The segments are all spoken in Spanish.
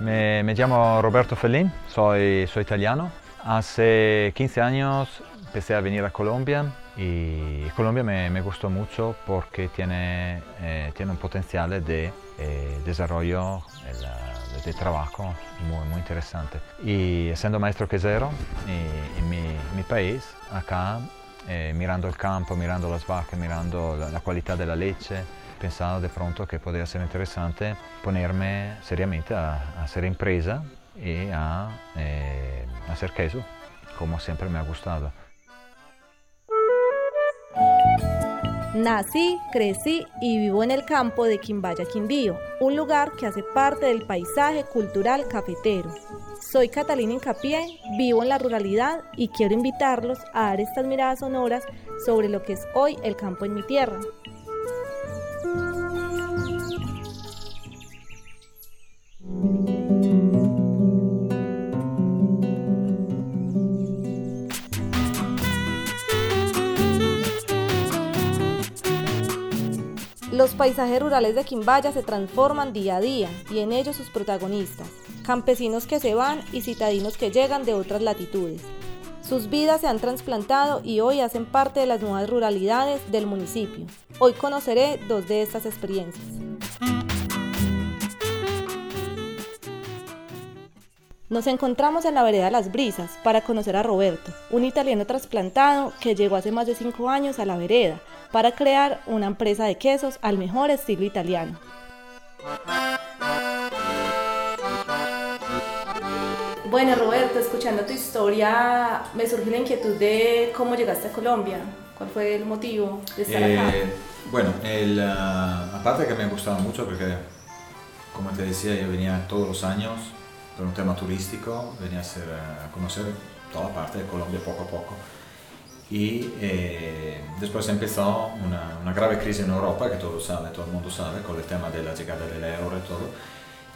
Me llamo Roberto Fellín, soy, soy italiano. Hace 15 años empecé a venir a Colombia y Colombia me, me gustó mucho porque tiene, eh, tiene un potencial de eh, desarrollo el, de trabajo muy, muy interesante. Y maestro quesero en mi, mi país, acá, eh, mirando el campo, mirando las vacas, mirando la, la calidad de la pensado de pronto que podría ser interesante ponerme seriamente a, a hacer empresa y a eh, hacer queso, como siempre me ha gustado. Nací, crecí y vivo en el campo de Quimbaya, Quindío, un lugar que hace parte del paisaje cultural cafetero. Soy Catalina Incapié, vivo en la ruralidad y quiero invitarlos a dar estas miradas sonoras sobre lo que es hoy el campo en mi tierra. Paisajes rurales de Quimbaya se transforman día a día y en ellos sus protagonistas, campesinos que se van y citadinos que llegan de otras latitudes. Sus vidas se han trasplantado y hoy hacen parte de las nuevas ruralidades del municipio. Hoy conoceré dos de estas experiencias. Nos encontramos en la vereda Las Brisas para conocer a Roberto, un italiano trasplantado que llegó hace más de cinco años a la vereda para crear una empresa de quesos al mejor estilo italiano. Bueno, Roberto, escuchando tu historia, me surge la inquietud de cómo llegaste a Colombia. ¿Cuál fue el motivo de estar acá? Eh, bueno, el, ah, aparte que me gustaba mucho porque, como te decía, yo venía todos los años por un tema turístico, venía a, hacer, a conocer toda parte de Colombia poco a poco. Y eh, después empezó una, una, grave crisis en Europa, que todo, sabe, todo el mundo sabe, con el tema de la llegada del euro y todo.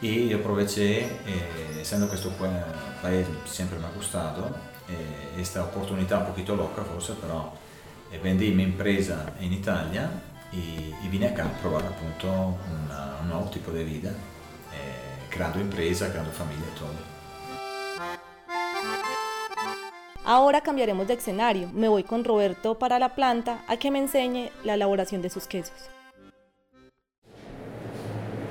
Y yo aproveché, eh, siendo que este país siempre me ha gustado, eh, esta un poquito loca forse, pero eh, vendí mi empresa en Italia y, y, vine acá a probar appunto una, un nuevo tipo de vida, eh, creando empresa, creando familia y todo. Ahora cambiaremos de escenario. Me voy con Roberto para la planta a que me enseñe la elaboración de sus quesos.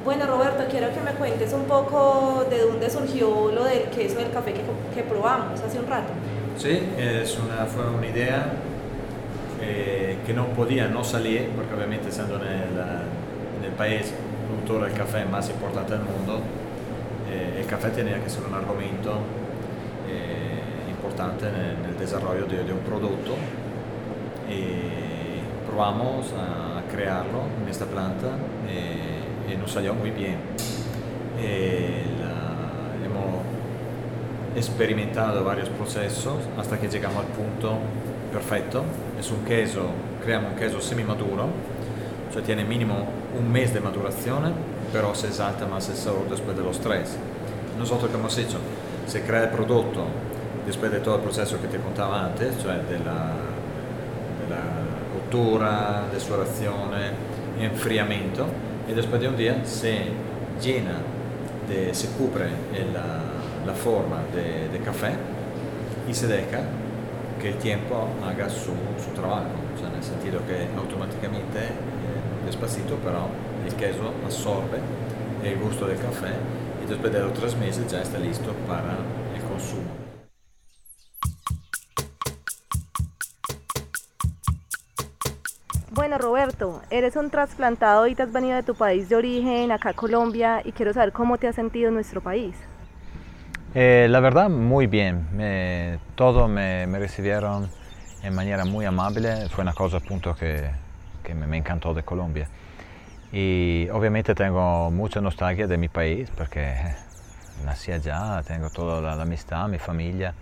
Bueno, Roberto, quiero que me cuentes un poco de dónde surgió lo del queso del café que, que probamos hace un rato. Sí, es una, fue una idea eh, que no podía no salir, porque obviamente siendo en el, en el país productor del café más importante del mundo, eh, el café tenía que ser un argumento eh, importante en el, en el desarrollo de, de, un producto. Y probamos a crearlo en esta planta y nos salió muy bien. La, hemos experimentado varios procesos hasta que llegamos al punto perfecto. Es un queso, creamos un queso semi-maduro, sea, tiene mínimo un mes de maduración, pero se exalta más el sabor después de los tres. Nosotros que hemos hecho, se crea el producto después de todo el proceso que te contaba antes, cioè de la, de la cottura, desolazione, enfriamiento, y después de un día se llena, de, se cubre la, la forma de, de, café y se deja que el tiempo haga su, su trabajo, o sea, en el sentido que automáticamente, eh, despacito, pero el queso absorbe el gusto del y después de los tres meses ya está listo para el consumo. Bueno, Roberto, eres un trasplantado y te has venido de tu país de origen, acá Colombia, y quiero saber cómo te has sentido en nuestro país. Eh, la verdad, muy bien. Me, todo me, me, recibieron en manera muy amable. Fue una cosa appunto que, que me, me, encantó de Colombia. Y obviamente tengo mucha nostalgia de mi país porque nací allá, tengo toda la, la amistad, mi familia.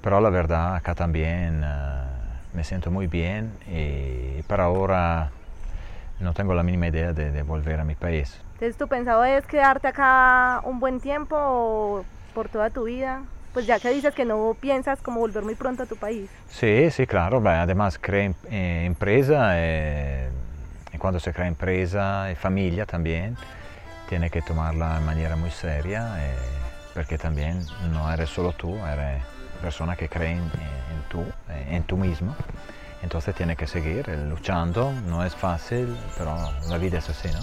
Pero la verdad, acá también... Uh, me siento muy bien y para ahora no tengo la mínima idea de, de, volver a mi país. Entonces, ¿tu pensado es quedarte acá un buen tiempo o por toda tu vida? Pues ya que dices que no piensas como volver muy pronto a tu país. Sí, sí, claro. Además, creé eh, empresa eh, y cuando se crea empresa y familia también. tiene que tomarla de manera muy seria eh, porque también no eres solo tú, eres persona que cree en, tú, en tú mismo. Entonces tiene que seguir luchando, no es fácil, pero la vida es así, ¿no?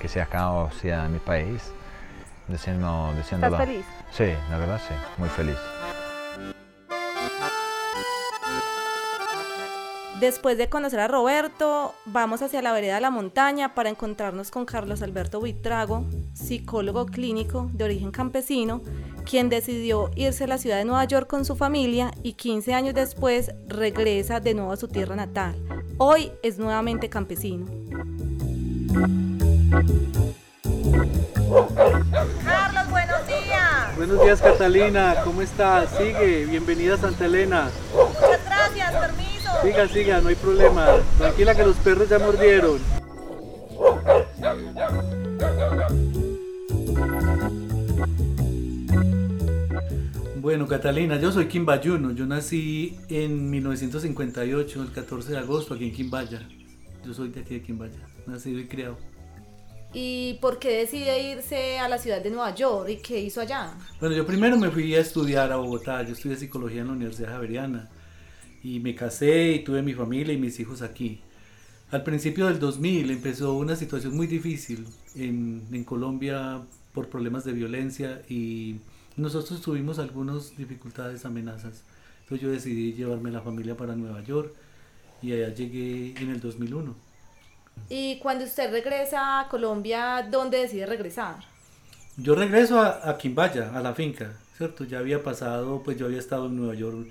Que sea acá o sea en mi país, diciendo, ¿Estás feliz? Sí, la verdad sí, muy feliz. Después de conocer a Roberto, vamos hacia la vereda de la montaña para encontrarnos con Carlos Alberto Buitrago, psicólogo clínico de origen campesino, quien decidió irse a la ciudad de Nueva York con su familia y 15 años después regresa de nuevo a su tierra natal. Hoy es nuevamente campesino. Carlos, buenos días. Buenos días Catalina, ¿cómo estás? Sigue, bienvenida a Santa Elena. Siga, siga, no hay problema. Tranquila que los perros ya mordieron. Bueno, Catalina, yo soy quimbayuno. Yo nací en 1958, el 14 de agosto, aquí en Quimbaya. Yo soy de aquí de Quimbaya, nacido y criado. ¿Y por qué decide irse a la ciudad de Nueva York y qué hizo allá? Bueno, yo primero me fui a estudiar a Bogotá. Yo estudié psicología en la Universidad Javeriana y me casé y tuve mi familia y mis hijos aquí. Al principio del 2000 empezó una situación muy difícil en, en Colombia por problemas de violencia y nosotros tuvimos algunas dificultades, amenazas. Entonces yo decidí llevarme la familia para Nueva York y allá llegué en el 2001. ¿Y cuando usted regresa a Colombia, dónde decide regresar? Yo regreso a, a Quimbaya, a la finca, ¿cierto? Ya había pasado, pues yo había estado en Nueva York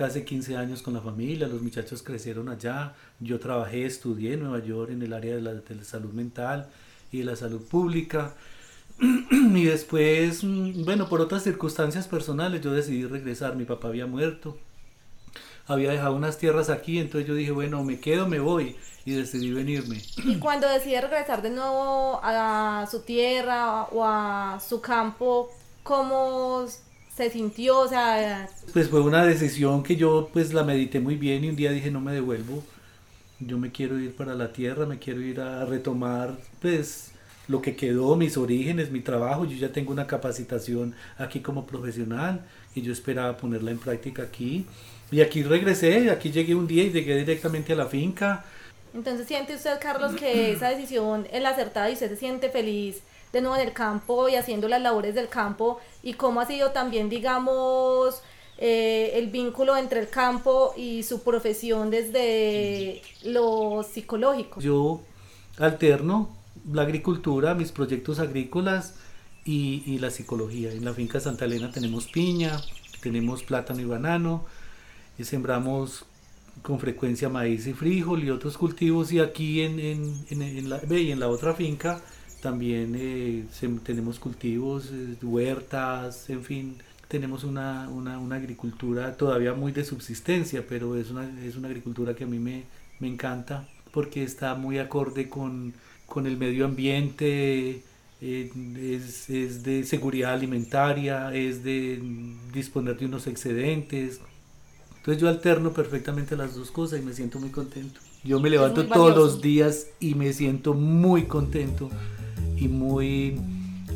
casi 15 años con la familia, los muchachos crecieron allá, yo trabajé, estudié en Nueva York en el área de la, de la salud mental y de la salud pública. y después, mm, bueno, por otras circunstancias personales, yo decidí regresar. Mi papá había muerto, había dejado unas tierras aquí, entonces yo dije, bueno, me quedo, me voy, y decidí venirme. Y cuando decidí regresar de nuevo a su tierra o a su campo, ¿cómo se sintió? O sea, pues fue una decisión que yo pues la medité muy bien y un día dije, no me devuelvo. Yo me quiero ir para la tierra, me quiero ir a retomar pues lo que quedó, mis orígenes, mi trabajo. Yo ya tengo una capacitación aquí como profesional y yo esperaba ponerla en práctica aquí. Y aquí regresé, aquí llegué un día y llegué directamente a la finca. Entonces, ¿siente usted, Carlos, que esa decisión es la acertada y usted se siente feliz de nuevo en el campo y haciendo las labores del campo? ¿Y cómo ha sido también, digamos, eh, el vínculo entre el campo y su profesión desde lo psicológico? Yo alterno la agricultura, mis proyectos agrícolas y, la psicología. En la finca Santa Elena tenemos piña, tenemos plátano y banano, y sembramos con frecuencia maíz y frijol y otros cultivos y aquí en, en, la, y en la otra finca también eh, tenemos cultivos, eh, huertas, en fin, tenemos una, una, una, agricultura todavía muy de subsistencia, pero es una, es una agricultura que a mí me, me encanta porque está muy acorde con, con el medio ambiente, eh, es, es, de seguridad alimentaria, es de disponer de unos excedentes. Entonces yo alterno perfectamente las dos cosas y me siento muy contento. Yo me levanto todos los días y me siento muy contento y muy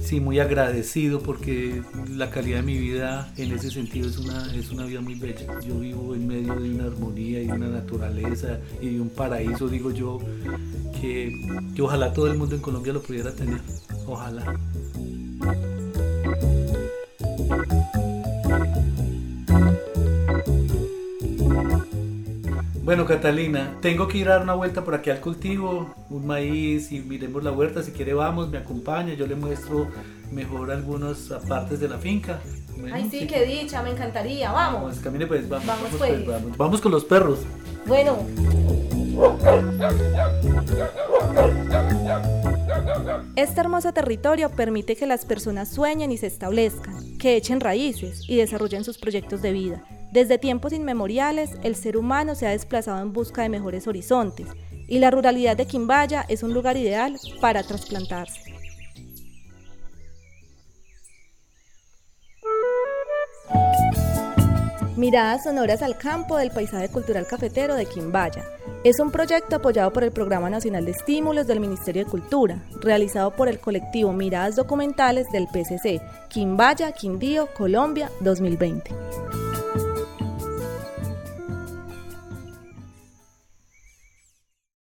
sí, muy agradecido porque la calidad de mi vida en ese sentido es una, es una vida muy bella. Yo vivo en medio de una armonía y una naturaleza y de un paraíso, digo yo, que, que ojalá todo el mundo en Colombia lo pudiera tener. Ojalá. Bueno, Catalina, tengo que ir a dar una vuelta por aquí al cultivo, un maíz y miremos la huerta. Si quiere, vamos, me acompaña, yo le muestro mejor algunas partes de la finca. Ay, sí, qué dicha, me encantaría. Vamos. Vamos, camine pues, vamos. Vamos, pues. vamos. Vamos con los perros. Bueno. Este hermoso territorio permite que las personas sueñen y se establezcan, que echen raíces y desarrollen sus proyectos de vida. Desde tiempos inmemoriales, el ser humano se ha desplazado en busca de mejores horizontes y la ruralidad de Quimbaya es un lugar ideal para trasplantarse. Miradas sonoras al campo del paisaje cultural cafetero de Quimbaya. Es un proyecto apoyado por el Programa Nacional de Estímulos del Ministerio de Cultura, realizado por el colectivo Miradas Documentales del PCC, Quimbaya, Quindío, Colombia 2020.